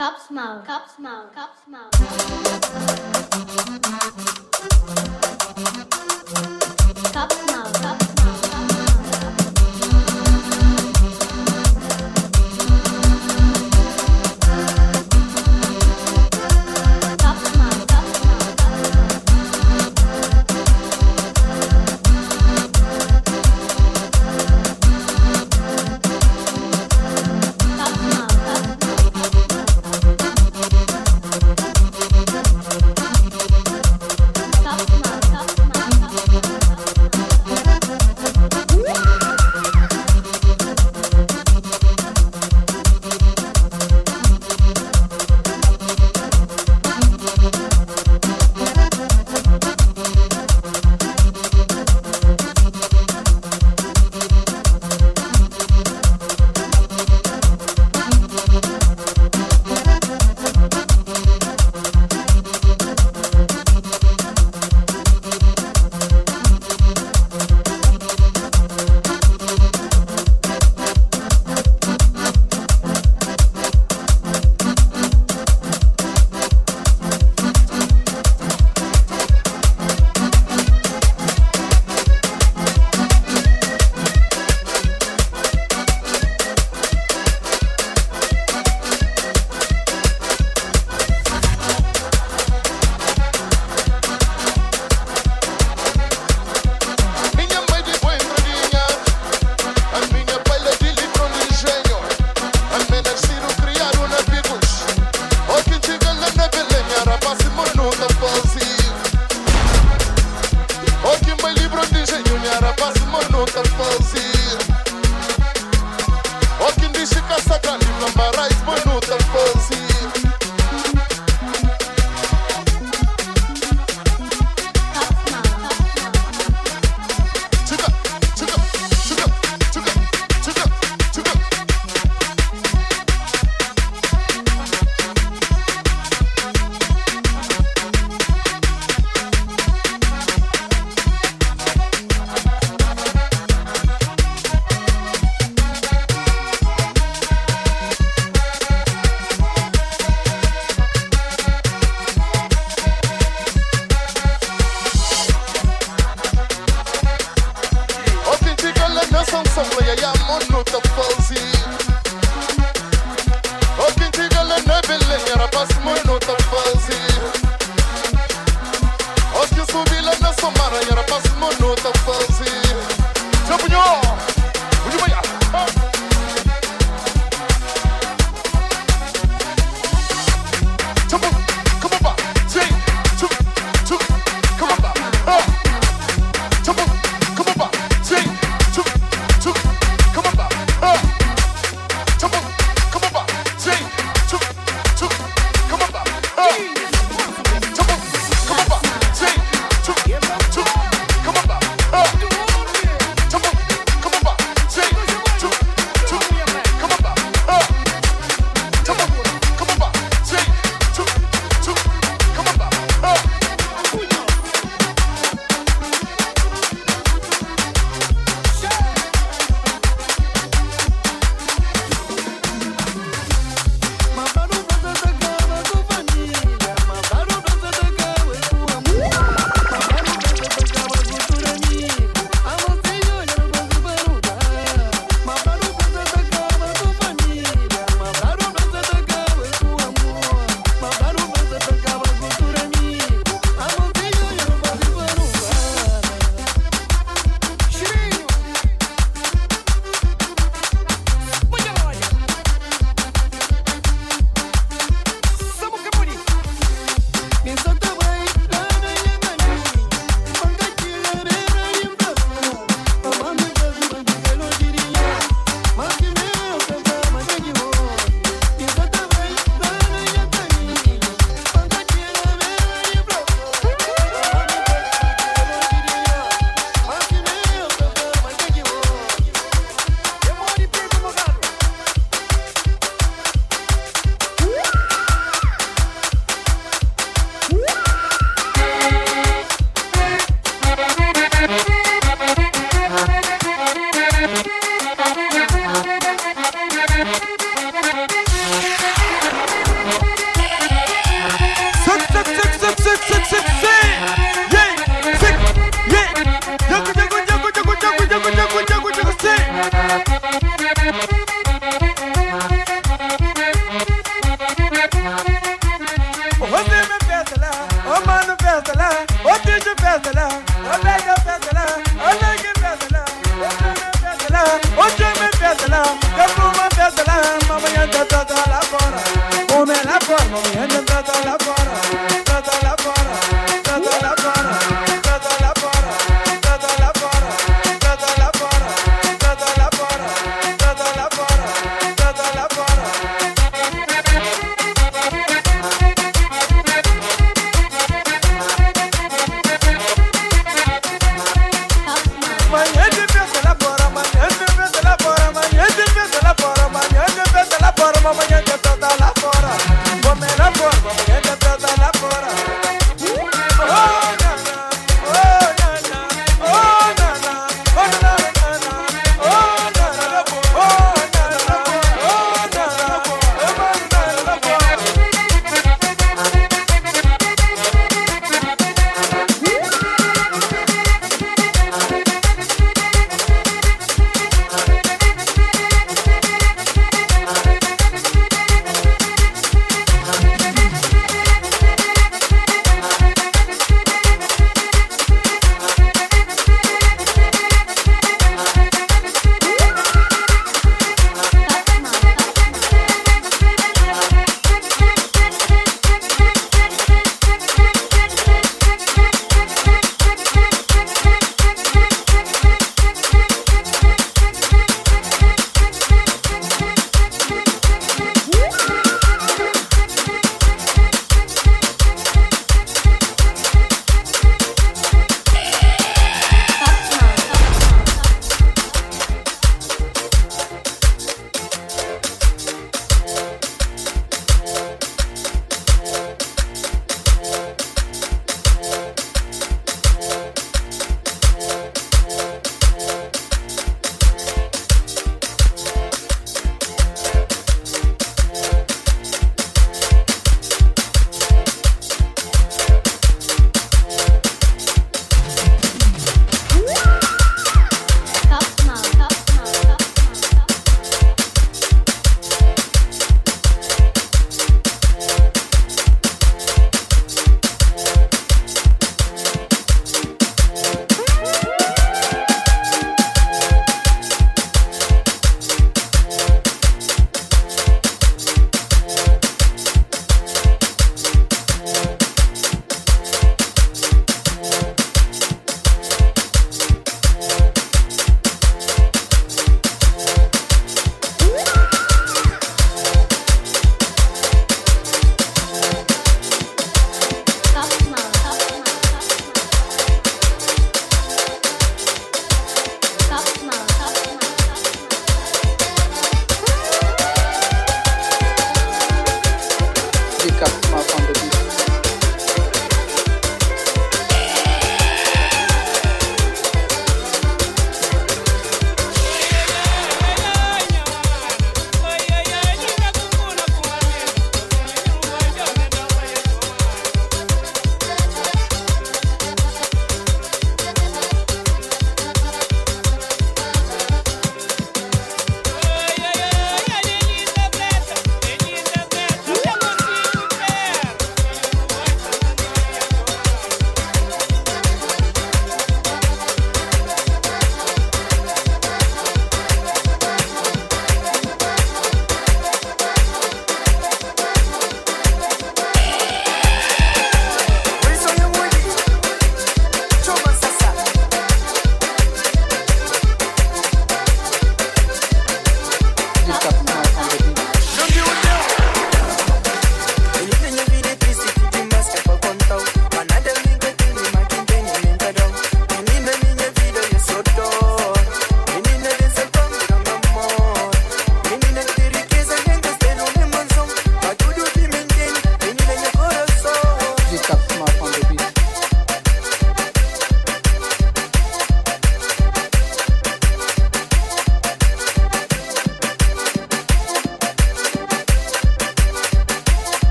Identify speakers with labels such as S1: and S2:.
S1: Cup mouth, cup mouth, cup mouth, Cup
S2: mouth.